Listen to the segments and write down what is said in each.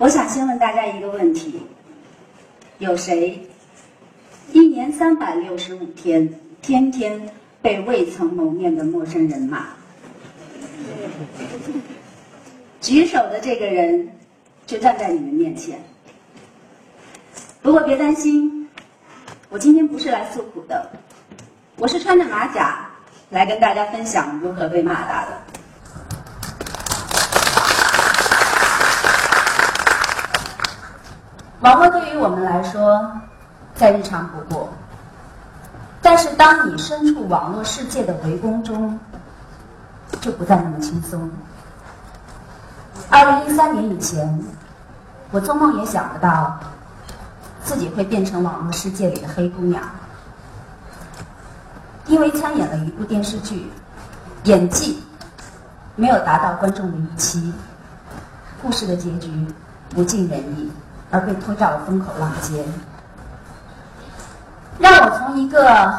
我想先问大家一个问题：有谁一年三百六十五天，天天被未曾谋面的陌生人骂？举手的这个人就站在你们面前。不过别担心，我今天不是来诉苦的，我是穿着马甲来跟大家分享如何被骂大的。网络对于我们来说再日常不过，但是当你身处网络世界的围攻中，就不再那么轻松。二零一三年以前，我做梦也想不到自己会变成网络世界里的黑姑娘，因为参演了一部电视剧，演技没有达到观众的预期，故事的结局不尽人意。而被拖到了风口浪尖，让我从一个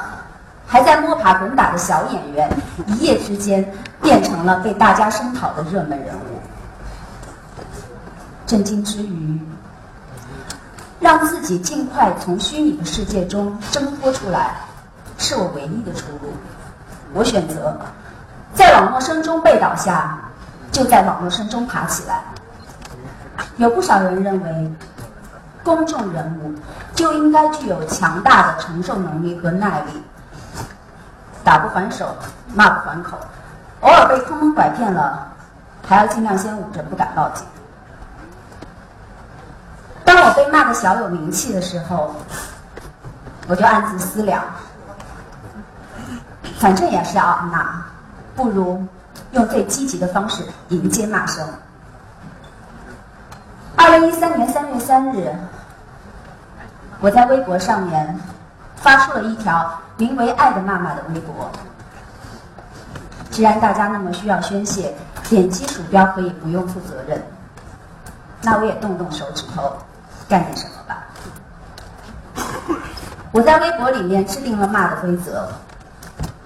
还在摸爬滚打的小演员，一夜之间变成了被大家声讨的热门人物。震惊之余，让自己尽快从虚拟的世界中挣脱出来，是我唯一的出路。我选择在网络声中被倒下，就在网络声中爬起来。有不少人认为。公众人物就应该具有强大的承受能力和耐力，打不还手，骂不还口，偶尔被坑蒙拐骗了，还要尽量先捂着不敢报警。当我被骂的小有名气的时候，我就暗自思量，反正也是要骂，不如用最积极的方式迎接骂声。二零一三年三月三日，我在微博上面发出了一条名为“爱的妈妈”的微博。既然大家那么需要宣泄，点击鼠标可以不用负责任，那我也动动手指头，干点什么吧。我在微博里面制定了骂的规则：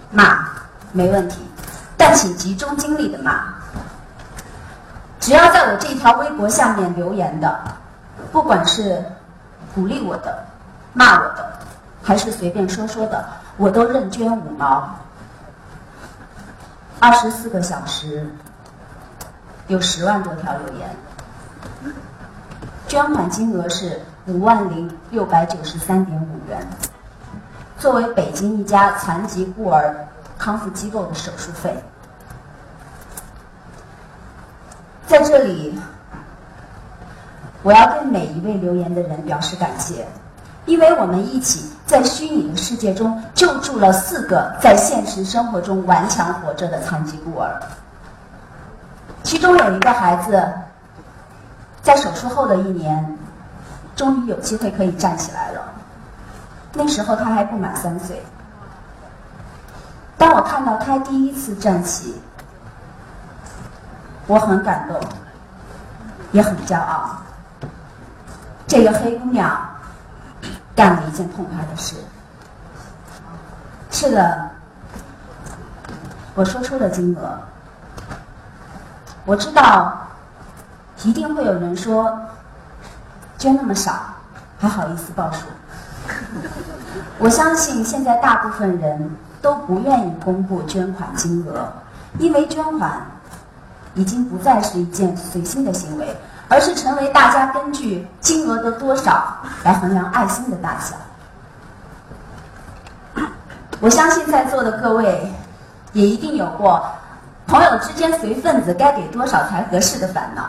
骂没问题，但请集中精力的骂。只要在我这条微博下面留言的，不管是鼓励我的、骂我的，还是随便说说的，我都认捐五毛。二十四个小时，有十万多条留言，捐款金额是五万零六百九十三点五元，作为北京一家残疾孤儿康复机构的手术费。在这里，我要对每一位留言的人表示感谢，因为我们一起在虚拟的世界中救助了四个在现实生活中顽强活着的残疾孤儿。其中有一个孩子，在手术后的一年，终于有机会可以站起来了。那时候他还不满三岁。当我看到他第一次站起，我很感动，也很骄傲。这个黑姑娘干了一件痛快的事。是的，我说出了金额。我知道，一定会有人说，捐那么少，还好意思报数。我相信现在大部分人都不愿意公布捐款金额，因为捐款。已经不再是一件随心的行为，而是成为大家根据金额的多少来衡量爱心的大小。我相信在座的各位也一定有过朋友之间随份子该给多少才合适的烦恼。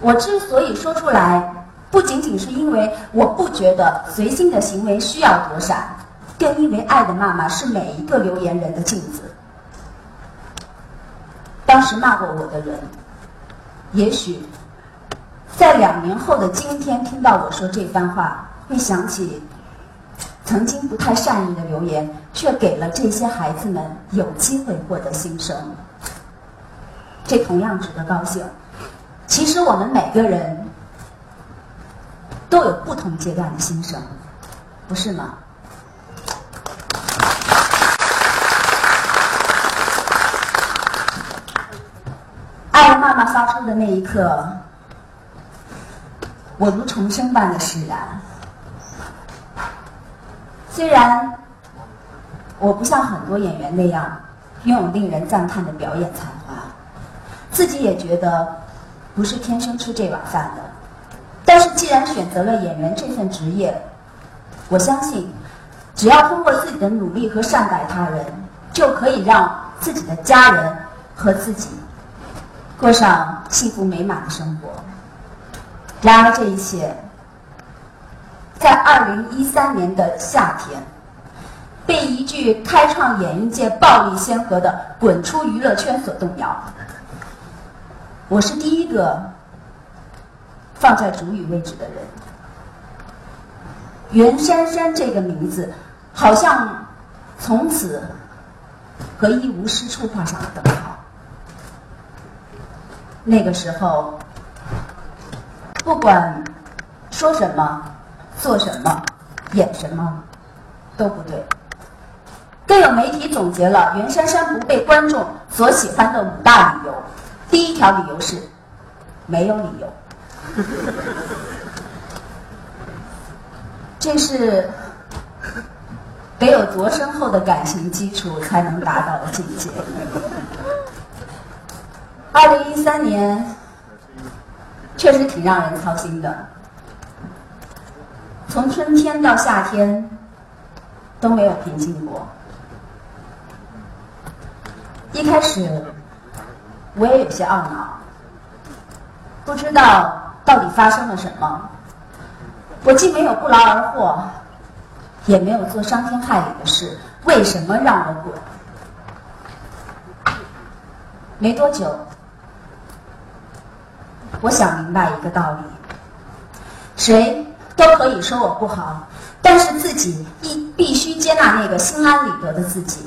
我之所以说出来，不仅仅是因为我不觉得随心的行为需要躲闪，更因为爱的妈妈是每一个留言人的镜子。当时骂过我的人，也许在两年后的今天听到我说这番话，会想起曾经不太善意的留言，却给了这些孩子们有机会获得新生。这同样值得高兴。其实我们每个人都有不同阶段的心声，不是吗？爱人妈妈发出的那一刻，我如重生般的释然。虽然我不像很多演员那样拥有令人赞叹的表演才华，自己也觉得不是天生吃这碗饭的，但是既然选择了演员这份职业，我相信，只要通过自己的努力和善待他人，就可以让自己的家人和自己过上幸福美满的生活。然而，这一切在二零一三年的夏天，被一句开创演艺界暴力先河的“滚出娱乐圈”所动摇。我是第一个放在主语位置的人。袁姗姗这个名字，好像从此和一无是处画上了等号。那个时候，不管说什么、做什么、演什么，都不对。更有媒体总结了袁姗姗不被观众所喜欢的五大理由。第一条理由是，没有理由。这是得有多深厚的感情基础才能达到的境界。二零一三年确实挺让人操心的，从春天到夏天都没有平静过。一开始我也有些懊恼，不知道到底发生了什么。我既没有不劳而获，也没有做伤天害理的事，为什么让我滚？没多久，我想明白一个道理：谁都可以说我不好，但是自己必必须接纳那个心安理得的自己。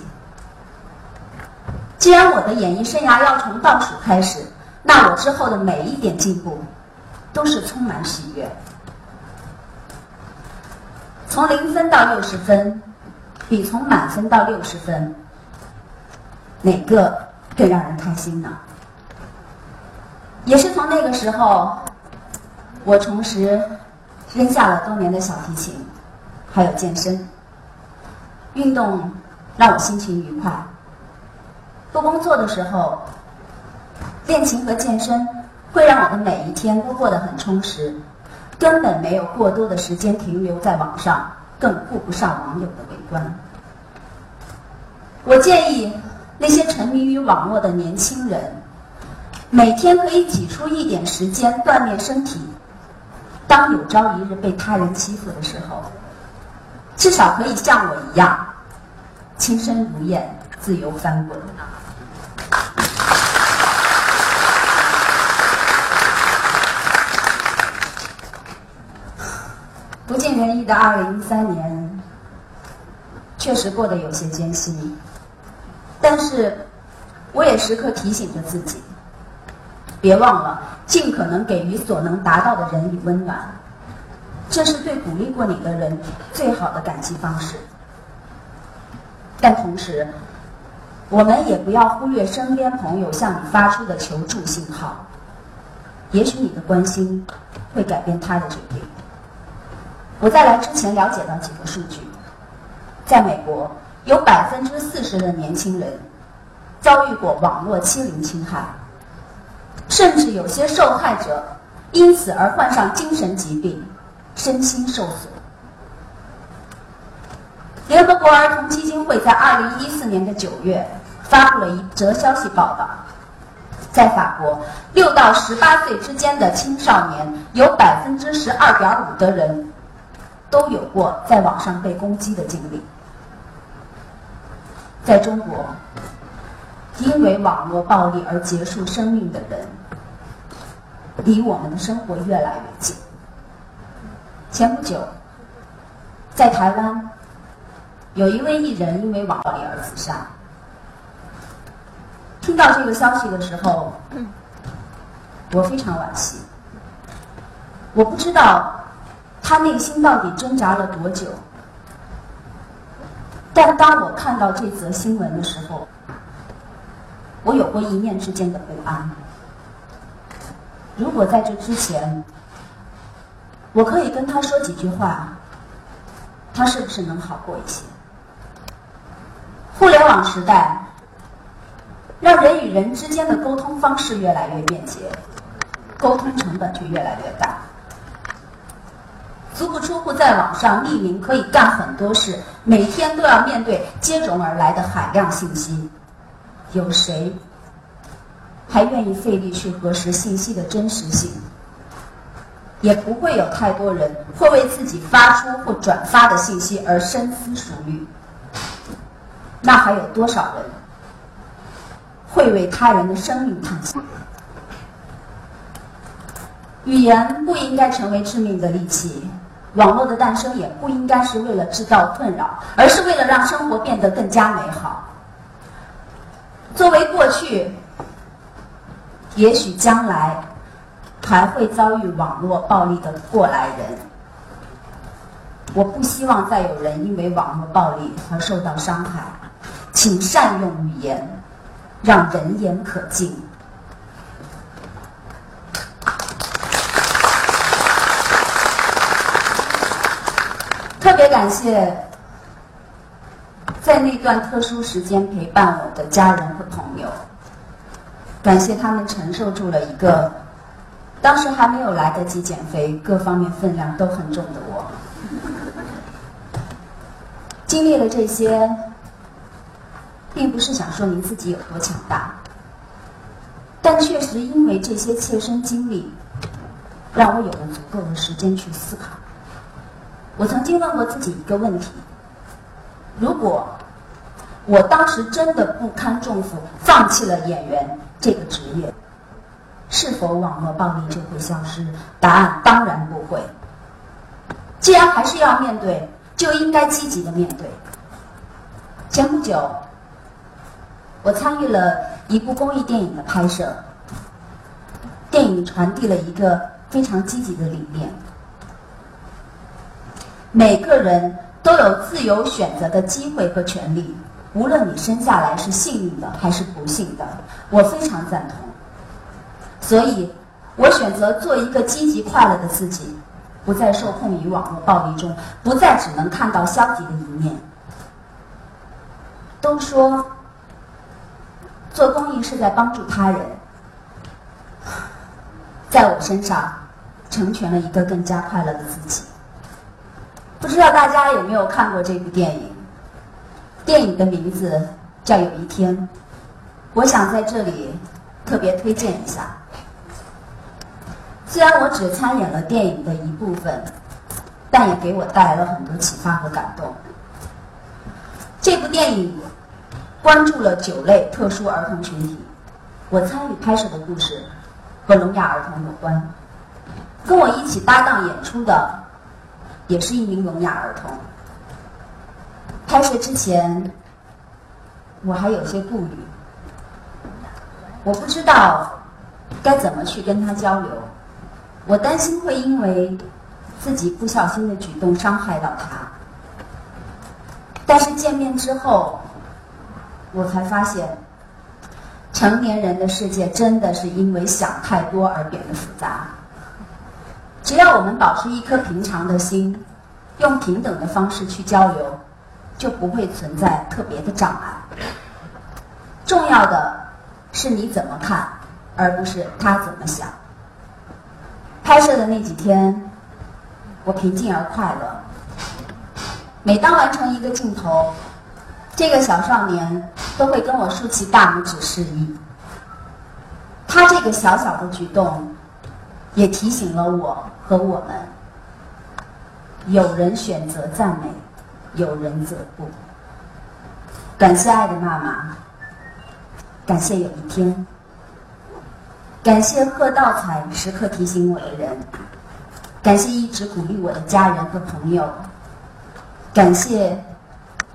既然我的演艺生涯要从倒数开始，那我之后的每一点进步，都是充满喜悦。从零分到六十分，比从满分到六十分，哪个更让人开心呢？也是从那个时候，我重拾扔下了多年的小提琴，还有健身。运动让我心情愉快。不工作的时候，练琴和健身会让我的每一天都过得很充实。根本没有过多的时间停留在网上，更顾不上网友的围观。我建议那些沉迷于网络的年轻人，每天可以挤出一点时间锻炼身体。当有朝一日被他人欺负的时候，至少可以像我一样，轻身如燕，自由翻滚。不尽人意的二零一三年，确实过得有些艰辛，但是我也时刻提醒着自己，别忘了尽可能给予所能达到的人以温暖，这是对鼓励过你的人最好的感激方式。但同时，我们也不要忽略身边朋友向你发出的求助信号，也许你的关心会改变他的决定。我在来之前了解到几个数据，在美国有百分之四十的年轻人遭遇过网络欺凌侵害，甚至有些受害者因此而患上精神疾病，身心受损。联合国儿童基金会在二零一四年的九月发布了一则消息报道，在法国，六到十八岁之间的青少年有百分之十二点五的人。都有过在网上被攻击的经历。在中国，因为网络暴力而结束生命的人，离我们的生活越来越近。前不久，在台湾，有一位艺人因为网暴而自杀。听到这个消息的时候，我非常惋惜。我不知道。他内心到底挣扎了多久？但当我看到这则新闻的时候，我有过一念之间的不安。如果在这之前，我可以跟他说几句话，他是不是能好过一些？互联网时代，让人与人之间的沟通方式越来越便捷，沟通成本却越来越大。足不出户，在网上匿名可以干很多事，每天都要面对接踵而来的海量信息，有谁还愿意费力去核实信息的真实性？也不会有太多人会为自己发出或转发的信息而深思熟虑。那还有多少人会为他人的生命叹息？语言不应该成为致命的利器，网络的诞生也不应该是为了制造困扰，而是为了让生活变得更加美好。作为过去，也许将来。还会遭遇网络暴力的过来人，我不希望再有人因为网络暴力而受到伤害，请善用语言，让人言可敬。特别感谢在那段特殊时间陪伴我的家人和朋友，感谢他们承受住了一个。当时还没有来得及减肥，各方面分量都很重的我，经历了这些，并不是想说明自己有多强大，但确实因为这些切身经历，让我有了足够的时间去思考。我曾经问过自己一个问题：如果我当时真的不堪重负，放弃了演员这个职业？是否网络暴力就会消失？答案当然不会。既然还是要面对，就应该积极的面对。前不久，我参与了一部公益电影的拍摄，电影传递了一个非常积极的理念：每个人都有自由选择的机会和权利，无论你生下来是幸运的还是不幸的。我非常赞同。所以，我选择做一个积极快乐的自己，不再受控于网络暴力中，不再只能看到消极的一面。都说做公益是在帮助他人，在我身上成全了一个更加快乐的自己。不知道大家有没有看过这部电影？电影的名字叫《有一天》，我想在这里特别推荐一下。虽然我只参演了电影的一部分，但也给我带来了很多启发和感动。这部电影关注了九类特殊儿童群体，我参与拍摄的故事和聋哑儿童有关。跟我一起搭档演出的也是一名聋哑儿童。拍摄之前，我还有些顾虑，我不知道该怎么去跟他交流。我担心会因为自己不小心的举动伤害到他，但是见面之后，我才发现，成年人的世界真的是因为想太多而变得复杂。只要我们保持一颗平常的心，用平等的方式去交流，就不会存在特别的障碍。重要的是你怎么看，而不是他怎么想。拍摄的那几天，我平静而快乐。每当完成一个镜头，这个小少年都会跟我竖起大拇指示意。他这个小小的举动，也提醒了我和我们：有人选择赞美，有人则不。感谢爱的妈妈，感谢有一天。感谢贺道彩时刻提醒我的人，感谢一直鼓励我的家人和朋友，感谢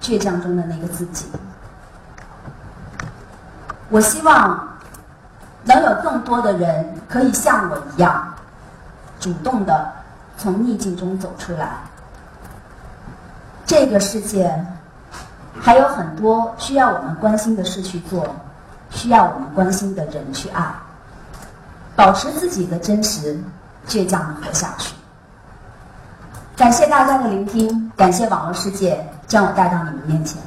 倔强中的那个自己。我希望能有更多的人可以像我一样，主动的从逆境中走出来。这个世界还有很多需要我们关心的事去做，需要我们关心的人去爱。保持自己的真实，倔强的活下去。感谢大家的聆听，感谢网络世界将我带到你们面前。